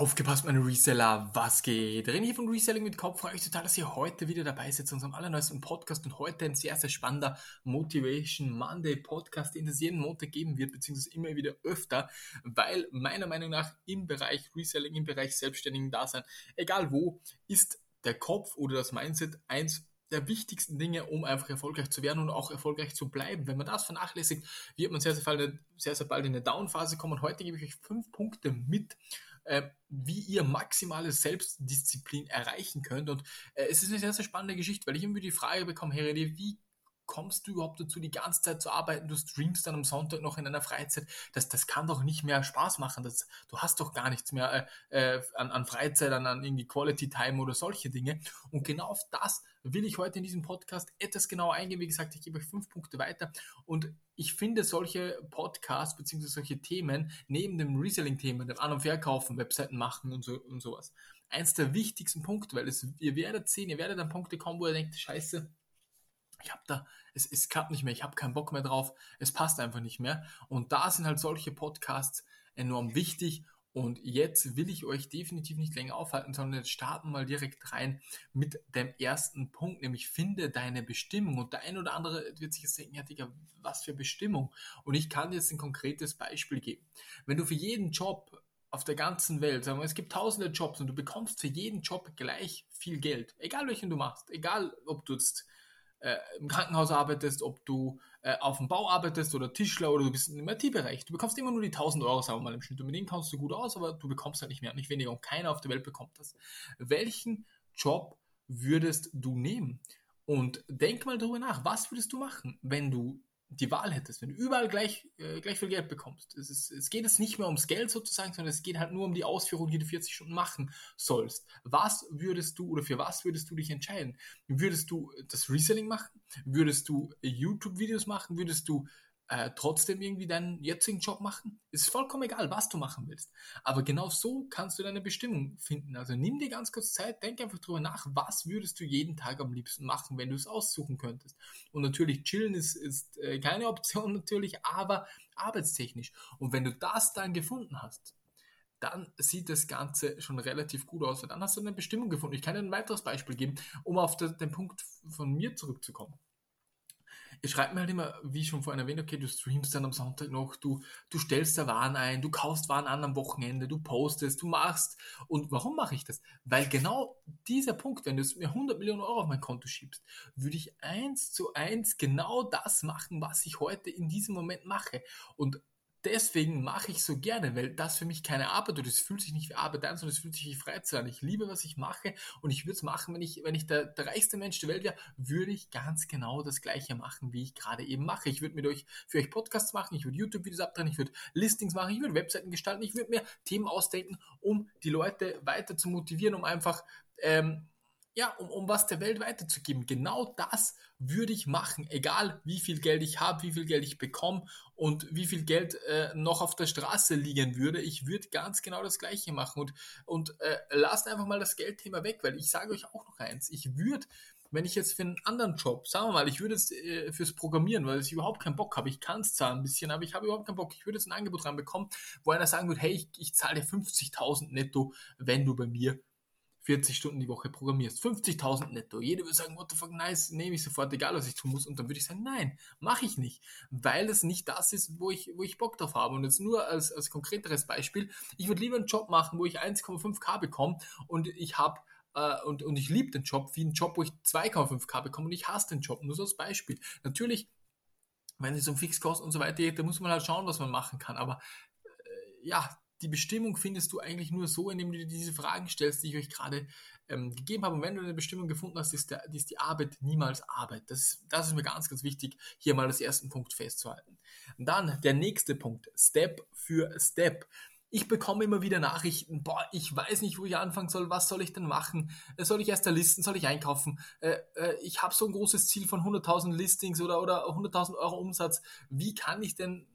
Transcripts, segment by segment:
Aufgepasst, meine Reseller, was geht? René von Reselling mit Kopf. Freue mich total, dass ihr heute wieder dabei seid zu unserem allerneuesten Podcast und heute ein sehr, sehr spannender Motivation Monday Podcast, den es jeden Montag geben wird, beziehungsweise immer wieder öfter, weil meiner Meinung nach im Bereich Reselling, im Bereich selbstständigen Dasein, egal wo, ist der Kopf oder das Mindset eins der wichtigsten Dinge, um einfach erfolgreich zu werden und auch erfolgreich zu bleiben. Wenn man das vernachlässigt, wird man sehr, sehr bald, sehr, sehr bald in eine Downphase kommen. Und heute gebe ich euch fünf Punkte mit, äh, wie ihr maximale Selbstdisziplin erreichen könnt. Und äh, es ist eine sehr, sehr spannende Geschichte, weil ich immer die Frage bekomme, Herr René, wie kommst du überhaupt dazu, die ganze Zeit zu arbeiten? Du streamst dann am Sonntag noch in deiner Freizeit. Das, das kann doch nicht mehr Spaß machen. Das, du hast doch gar nichts mehr äh, äh, an, an Freizeit, an, an irgendwie Quality Time oder solche Dinge. Und genau auf das will ich heute in diesem Podcast etwas genauer eingehen. Wie gesagt, ich gebe euch fünf Punkte weiter. Und ich finde solche Podcasts bzw. solche Themen neben dem Reselling-Thema, dem An- und Verkaufen, Webseiten machen und, so, und sowas, eins der wichtigsten Punkte, weil es, ihr werdet sehen, ihr werdet an Punkte kommen, wo ihr denkt, scheiße, ich habe da, es, es klappt nicht mehr, ich habe keinen Bock mehr drauf, es passt einfach nicht mehr. Und da sind halt solche Podcasts enorm wichtig. Und jetzt will ich euch definitiv nicht länger aufhalten, sondern jetzt starten mal direkt rein mit dem ersten Punkt, nämlich finde deine Bestimmung. Und der ein oder andere wird sich jetzt denken, ja Digga, was für Bestimmung? Und ich kann dir jetzt ein konkretes Beispiel geben. Wenn du für jeden Job auf der ganzen Welt, sagen wir, es gibt tausende Jobs und du bekommst für jeden Job gleich viel Geld, egal welchen du machst, egal ob du jetzt äh, im Krankenhaus arbeitest, ob du äh, auf dem Bau arbeitest oder Tischler oder du bist im IT-Bereich. Du bekommst immer nur die 1000 Euro, sagen wir mal im Schnitt. Und mit denen kommst du gut aus, aber du bekommst halt nicht mehr, nicht weniger. Und keiner auf der Welt bekommt das. Welchen Job würdest du nehmen? Und denk mal darüber nach, was würdest du machen, wenn du die Wahl hättest, wenn du überall gleich, äh, gleich viel Geld bekommst. Es, ist, es geht jetzt nicht mehr ums Geld sozusagen, sondern es geht halt nur um die Ausführung, die du 40 Stunden machen sollst. Was würdest du oder für was würdest du dich entscheiden? Würdest du das Reselling machen? Würdest du YouTube-Videos machen? Würdest du äh, trotzdem irgendwie deinen jetzigen Job machen. Ist vollkommen egal, was du machen willst. Aber genau so kannst du deine Bestimmung finden. Also nimm dir ganz kurz Zeit, denk einfach drüber nach, was würdest du jeden Tag am liebsten machen, wenn du es aussuchen könntest. Und natürlich chillen ist, ist äh, keine Option natürlich, aber arbeitstechnisch. Und wenn du das dann gefunden hast, dann sieht das Ganze schon relativ gut aus. Dann hast du eine Bestimmung gefunden. Ich kann dir ein weiteres Beispiel geben, um auf den Punkt von mir zurückzukommen ihr schreibt mir halt immer, wie schon vorhin erwähnt, okay, du streamst dann am Sonntag noch, du, du stellst da Waren ein, du kaufst Waren an am Wochenende, du postest, du machst. Und warum mache ich das? Weil genau dieser Punkt, wenn du mir 100 Millionen Euro auf mein Konto schiebst, würde ich eins zu eins genau das machen, was ich heute in diesem Moment mache. Und deswegen mache ich so gerne, weil das für mich keine Arbeit oder es fühlt sich nicht wie Arbeit an, sondern es fühlt sich wie Freizeit an. Ich liebe, was ich mache und ich würde es machen, wenn ich, wenn ich der, der reichste Mensch der Welt wäre, würde ich ganz genau das gleiche machen, wie ich gerade eben mache. Ich würde mit euch, für euch Podcasts machen, ich würde YouTube-Videos abdrehen, ich würde Listings machen, ich würde Webseiten gestalten, ich würde mir Themen ausdenken, um die Leute weiter zu motivieren, um einfach ähm, ja, um, um was der Welt weiterzugeben. Genau das würde ich machen, egal wie viel Geld ich habe, wie viel Geld ich bekomme und wie viel Geld äh, noch auf der Straße liegen würde. Ich würde ganz genau das Gleiche machen und, und äh, lasst einfach mal das Geldthema weg, weil ich sage euch auch noch eins. Ich würde wenn ich jetzt für einen anderen Job, sagen wir mal, ich würde jetzt äh, fürs Programmieren, weil ich überhaupt keinen Bock habe, ich kann es zwar ein bisschen, aber ich habe überhaupt keinen Bock, ich würde jetzt ein Angebot reinbekommen, wo einer sagen würde, hey, ich, ich zahle dir 50.000 netto, wenn du bei mir 40 Stunden die Woche programmierst, 50.000 netto. Jeder würde sagen, what the fuck, nice, nehme ich sofort, egal was ich tun muss. Und dann würde ich sagen, nein, mache ich nicht, weil es nicht das ist, wo ich, wo ich Bock drauf habe. Und jetzt nur als, als konkreteres Beispiel, ich würde lieber einen Job machen, wo ich 1,5k bekomme und ich habe Uh, und, und ich liebe den Job, wie einen Job, wo ich 2,5k bekomme und ich hasse den Job. Nur so als Beispiel. Natürlich, wenn es um Fixkosten und so weiter geht, da muss man halt schauen, was man machen kann. Aber äh, ja, die Bestimmung findest du eigentlich nur so, indem du dir diese Fragen stellst, die ich euch gerade ähm, gegeben habe. Und wenn du eine Bestimmung gefunden hast, ist, der, ist die Arbeit niemals Arbeit. Das ist, das ist mir ganz, ganz wichtig, hier mal als ersten Punkt festzuhalten. Und dann der nächste Punkt, Step für Step. Ich bekomme immer wieder Nachrichten, boah, ich weiß nicht, wo ich anfangen soll, was soll ich denn machen? Äh, soll ich erst da listen, soll ich einkaufen? Äh, äh, ich habe so ein großes Ziel von 100.000 Listings oder, oder 100.000 Euro Umsatz. Wie kann ich denn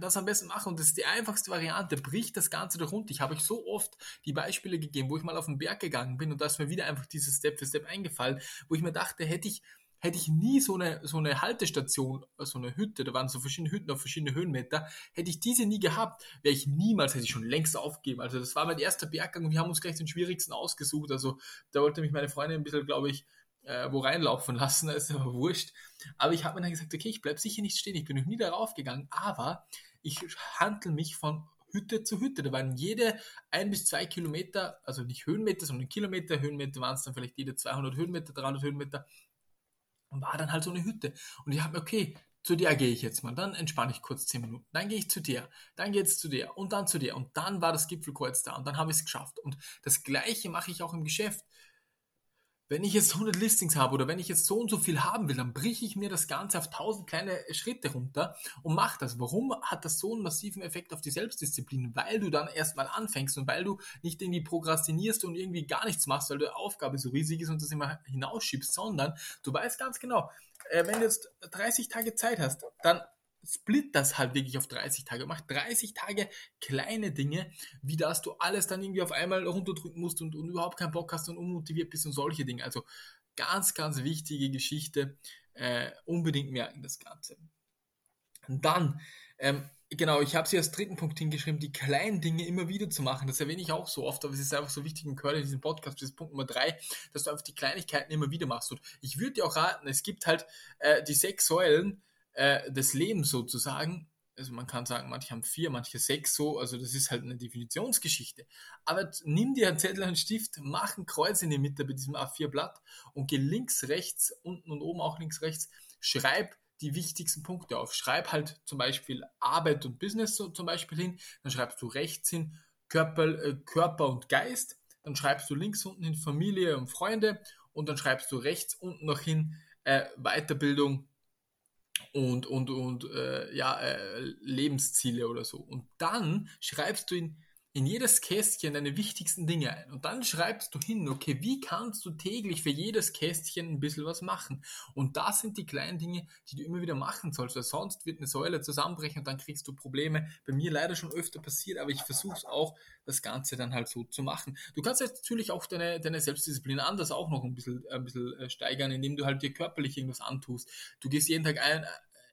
das am besten machen. Und das ist die einfachste Variante. Bricht das Ganze doch runter. Ich habe euch so oft die Beispiele gegeben, wo ich mal auf den Berg gegangen bin und da ist mir wieder einfach dieses Step für Step eingefallen, wo ich mir dachte, hätte ich hätte ich nie so eine, so eine Haltestation, so eine Hütte, da waren so verschiedene Hütten auf verschiedene Höhenmeter, hätte ich diese nie gehabt, wäre ich niemals, hätte ich schon längst aufgegeben. Also das war mein erster Berggang und wir haben uns gleich den schwierigsten ausgesucht. Also da wollte mich meine Freundin ein bisschen, glaube ich, äh, wo reinlaufen lassen, das ist aber wurscht. Aber ich habe mir dann gesagt, okay, ich bleibe sicher nicht stehen, ich bin noch nie darauf gegangen, aber ich handle mich von Hütte zu Hütte. Da waren jede ein bis zwei Kilometer, also nicht Höhenmeter, sondern Kilometer. Höhenmeter waren es dann vielleicht jede 200 Höhenmeter, 300 Höhenmeter. Und war dann halt so eine Hütte. Und ich habe mir, okay, zu der gehe ich jetzt mal. Dann entspanne ich kurz 10 Minuten. Dann gehe ich zu der. Dann geht es zu der. Und dann zu der. Und dann war das Gipfelkreuz da. Und dann habe ich es geschafft. Und das Gleiche mache ich auch im Geschäft wenn ich jetzt 100 Listings habe oder wenn ich jetzt so und so viel haben will, dann brich ich mir das Ganze auf 1000 kleine Schritte runter und mache das. Warum hat das so einen massiven Effekt auf die Selbstdisziplin? Weil du dann erstmal anfängst und weil du nicht irgendwie prokrastinierst und irgendwie gar nichts machst, weil die Aufgabe so riesig ist und das immer hinausschiebst, sondern du weißt ganz genau, äh, wenn du jetzt 30 Tage Zeit hast, dann split das halt wirklich auf 30 Tage. Mach 30 Tage kleine Dinge, wie dass du alles dann irgendwie auf einmal runterdrücken musst und, und überhaupt keinen Bock hast und unmotiviert bist und solche Dinge. Also ganz, ganz wichtige Geschichte. Äh, unbedingt merken das Ganze. Und dann, ähm, genau, ich habe sie als dritten Punkt hingeschrieben, die kleinen Dinge immer wieder zu machen. Das erwähne ich auch so oft, aber es ist einfach so wichtig im Curl in diesem Podcast, das ist Punkt Nummer drei, dass du einfach die Kleinigkeiten immer wieder machst. Und ich würde dir auch raten, es gibt halt äh, die sechs Säulen, äh, des Lebens sozusagen. Also man kann sagen, manche haben vier, manche sechs so, also das ist halt eine Definitionsgeschichte. Aber nimm dir einen Zettel einen Stift, mach ein Kreuz in die Mitte bei diesem A4-Blatt und geh links, rechts, unten und oben auch links, rechts, schreib die wichtigsten Punkte auf. Schreib halt zum Beispiel Arbeit und Business so zum Beispiel hin, dann schreibst du rechts hin Körper, äh, Körper und Geist, dann schreibst du links unten hin Familie und Freunde und dann schreibst du rechts unten noch hin äh, Weiterbildung und, und, und äh, ja, äh, Lebensziele oder so. Und dann schreibst du in, in jedes Kästchen deine wichtigsten Dinge ein. Und dann schreibst du hin, okay, wie kannst du täglich für jedes Kästchen ein bisschen was machen? Und das sind die kleinen Dinge, die du immer wieder machen sollst, weil sonst wird eine Säule zusammenbrechen und dann kriegst du Probleme. Bei mir leider schon öfter passiert, aber ich versuche es auch, das Ganze dann halt so zu machen. Du kannst jetzt natürlich auch deine, deine Selbstdisziplin anders auch noch ein bisschen, ein bisschen äh, steigern, indem du halt dir körperlich irgendwas antust. Du gehst jeden Tag ein,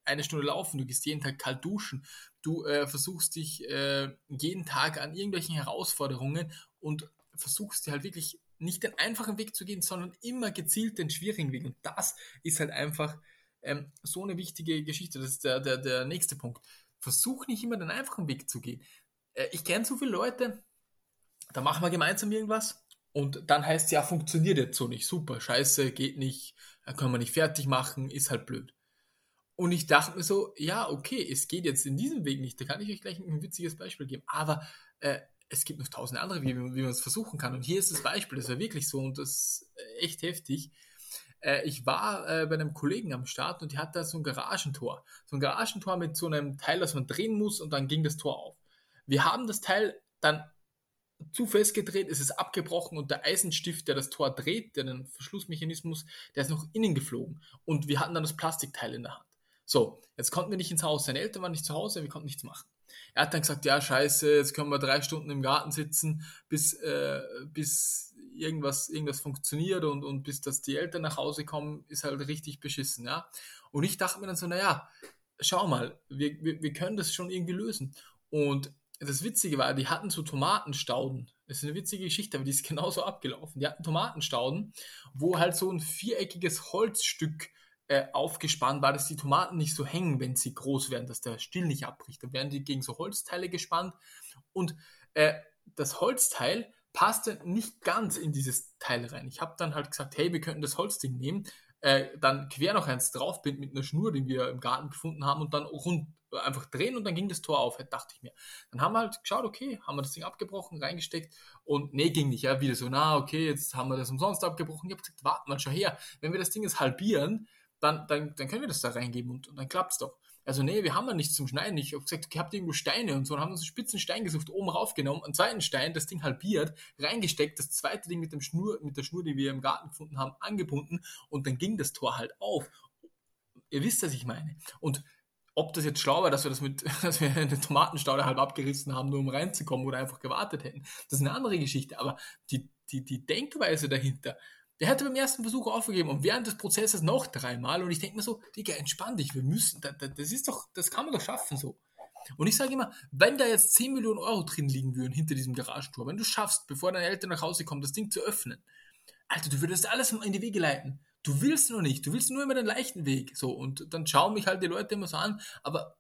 eine Stunde laufen, du gehst jeden Tag kalt duschen, du äh, versuchst dich äh, jeden Tag an irgendwelchen Herausforderungen und versuchst dir halt wirklich nicht den einfachen Weg zu gehen, sondern immer gezielt den schwierigen Weg. Und das ist halt einfach ähm, so eine wichtige Geschichte. Das ist der, der, der nächste Punkt. Versuch nicht immer den einfachen Weg zu gehen. Äh, ich kenne so viele Leute, da machen wir gemeinsam irgendwas und dann heißt es ja, funktioniert jetzt so nicht. Super, scheiße, geht nicht, können wir nicht fertig machen, ist halt blöd. Und ich dachte mir so, ja, okay, es geht jetzt in diesem Weg nicht. Da kann ich euch gleich ein witziges Beispiel geben. Aber äh, es gibt noch tausende andere, wie, wie man es versuchen kann. Und hier ist das Beispiel, das war wirklich so und das ist echt heftig. Äh, ich war äh, bei einem Kollegen am Start und die hat da so ein Garagentor. So ein Garagentor mit so einem Teil, das man drehen muss und dann ging das Tor auf. Wir haben das Teil dann zu fest gedreht, ist es abgebrochen und der Eisenstift, der das Tor dreht, der den Verschlussmechanismus, der ist noch innen geflogen. Und wir hatten dann das Plastikteil in der Hand. So, jetzt konnten wir nicht ins Haus. Seine Eltern waren nicht zu Hause, wir konnten nichts machen. Er hat dann gesagt, ja, scheiße, jetzt können wir drei Stunden im Garten sitzen, bis, äh, bis irgendwas, irgendwas funktioniert und, und bis dass die Eltern nach Hause kommen, ist halt richtig beschissen, ja. Und ich dachte mir dann so, naja, schau mal, wir, wir, wir können das schon irgendwie lösen. Und das Witzige war, die hatten so Tomatenstauden. Das ist eine witzige Geschichte, aber die ist genauso abgelaufen. Die hatten Tomatenstauden, wo halt so ein viereckiges Holzstück äh, aufgespannt war, dass die Tomaten nicht so hängen, wenn sie groß werden, dass der Still nicht abbricht. Dann werden die gegen so Holzteile gespannt und äh, das Holzteil passte nicht ganz in dieses Teil rein. Ich habe dann halt gesagt, hey, wir könnten das Holzding nehmen, äh, dann quer noch eins draufbinden mit einer Schnur, die wir im Garten gefunden haben und dann rund einfach drehen und dann ging das Tor auf, dachte ich mir. Dann haben wir halt geschaut, okay, haben wir das Ding abgebrochen, reingesteckt und nee, ging nicht. Ja, wieder so, na, okay, jetzt haben wir das umsonst abgebrochen. Ich habe gesagt, warte mal, schau her, wenn wir das Ding jetzt halbieren, dann, dann, dann können wir das da reingeben und, und dann klappt es doch. Also nee, wir haben ja nichts zum Schneiden. Ich habe gesagt, ihr habt irgendwo Steine und so. Dann haben uns einen spitzen Stein gesucht, oben raufgenommen, einen zweiten Stein, das Ding halbiert, reingesteckt, das zweite Ding mit, dem Schnur, mit der Schnur, die wir im Garten gefunden haben, angebunden und dann ging das Tor halt auf. Ihr wisst, was ich meine. Und ob das jetzt schlau war, dass wir das mit, dass wir eine Tomatenstaude halb abgerissen haben, nur um reinzukommen oder einfach gewartet hätten, das ist eine andere Geschichte. Aber die, die, die Denkweise dahinter, Der hätte beim ersten Versuch aufgegeben und während des Prozesses noch dreimal. Und ich denke mir so, Digga, entspann dich, wir müssen, das, das ist doch, das kann man doch schaffen so. Und ich sage immer, wenn da jetzt 10 Millionen Euro drin liegen würden hinter diesem Garagentor, wenn du schaffst, bevor deine Eltern nach Hause kommen, das Ding zu öffnen, Alter, du würdest alles in die Wege leiten. Du willst nur nicht, du willst nur immer den leichten Weg. So, und dann schauen mich halt die Leute immer so an. Aber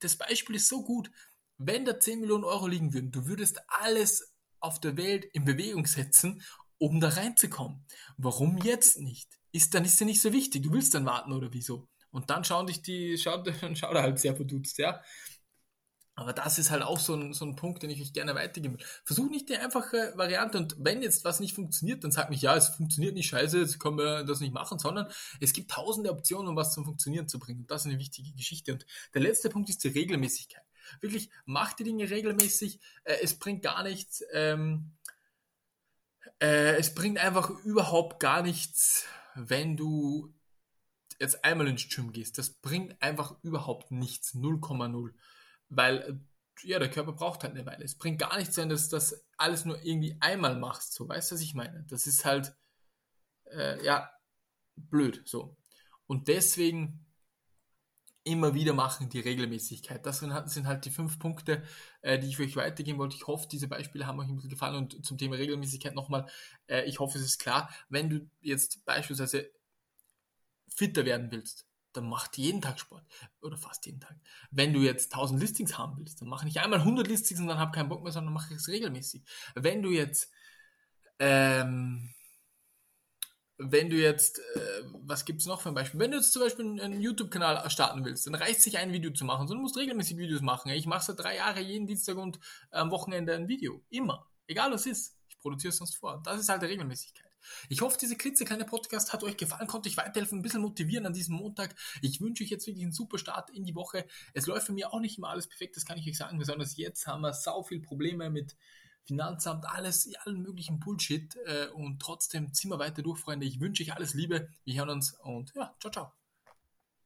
das Beispiel ist so gut. Wenn da 10 Millionen Euro liegen würden, du würdest alles auf der Welt in Bewegung setzen, um da reinzukommen. Warum jetzt nicht? Ist dann ist ja nicht so wichtig. Du willst dann warten oder wieso? Und dann schauen dich die, schaut, schaut er halt sehr verdutzt, ja. Aber das ist halt auch so ein, so ein Punkt, den ich euch gerne weitergeben will. Versuch nicht die einfache Variante und wenn jetzt was nicht funktioniert, dann sag mich, ja, es funktioniert nicht scheiße, jetzt können wir das nicht machen, sondern es gibt tausende Optionen, um was zum Funktionieren zu bringen. Und das ist eine wichtige Geschichte. Und der letzte Punkt ist die Regelmäßigkeit. Wirklich, mach die Dinge regelmäßig. Äh, es bringt gar nichts, ähm, äh, es bringt einfach überhaupt gar nichts, wenn du jetzt einmal ins Gym gehst. Das bringt einfach überhaupt nichts. 0,0 weil äh, ja, der Körper braucht halt eine Weile. Es bringt gar nichts, wenn du das alles nur irgendwie einmal machst. So, weißt du, was ich meine? Das ist halt, äh, ja, blöd. So. Und deswegen immer wieder machen die Regelmäßigkeit. Das sind halt die fünf Punkte, äh, die ich euch weitergeben wollte. Ich hoffe, diese Beispiele haben euch ein bisschen gefallen. Und zum Thema Regelmäßigkeit nochmal, äh, ich hoffe, es ist klar, wenn du jetzt beispielsweise fitter werden willst, dann mach jeden Tag Sport. Oder fast jeden Tag. Wenn du jetzt 1000 Listings haben willst, dann mach nicht einmal 100 Listings und dann hab keinen Bock mehr, sondern mach es regelmäßig. Wenn du jetzt, ähm, wenn du jetzt, äh, was gibt's noch für ein Beispiel? Wenn du jetzt zum Beispiel einen YouTube-Kanal starten willst, dann reicht sich ein Video zu machen, sondern du musst regelmäßig Videos machen. Ich mache seit drei Jahren jeden Dienstag und am Wochenende ein Video. Immer. Egal was ist. Ich produziere es sonst vor. Das ist halt die Regelmäßigkeit. Ich hoffe, diese klitzekleine Podcast hat euch gefallen, konnte euch weiterhelfen, ein bisschen motivieren an diesem Montag. Ich wünsche euch jetzt wirklich einen super Start in die Woche. Es läuft für mich auch nicht immer alles perfekt, das kann ich euch sagen. Besonders jetzt haben wir sau viel Probleme mit Finanzamt, alles, allen möglichen Bullshit. Äh, und trotzdem ziehen wir weiter durch, Freunde. Ich wünsche euch alles Liebe. Wir hören uns und ja, ciao, ciao.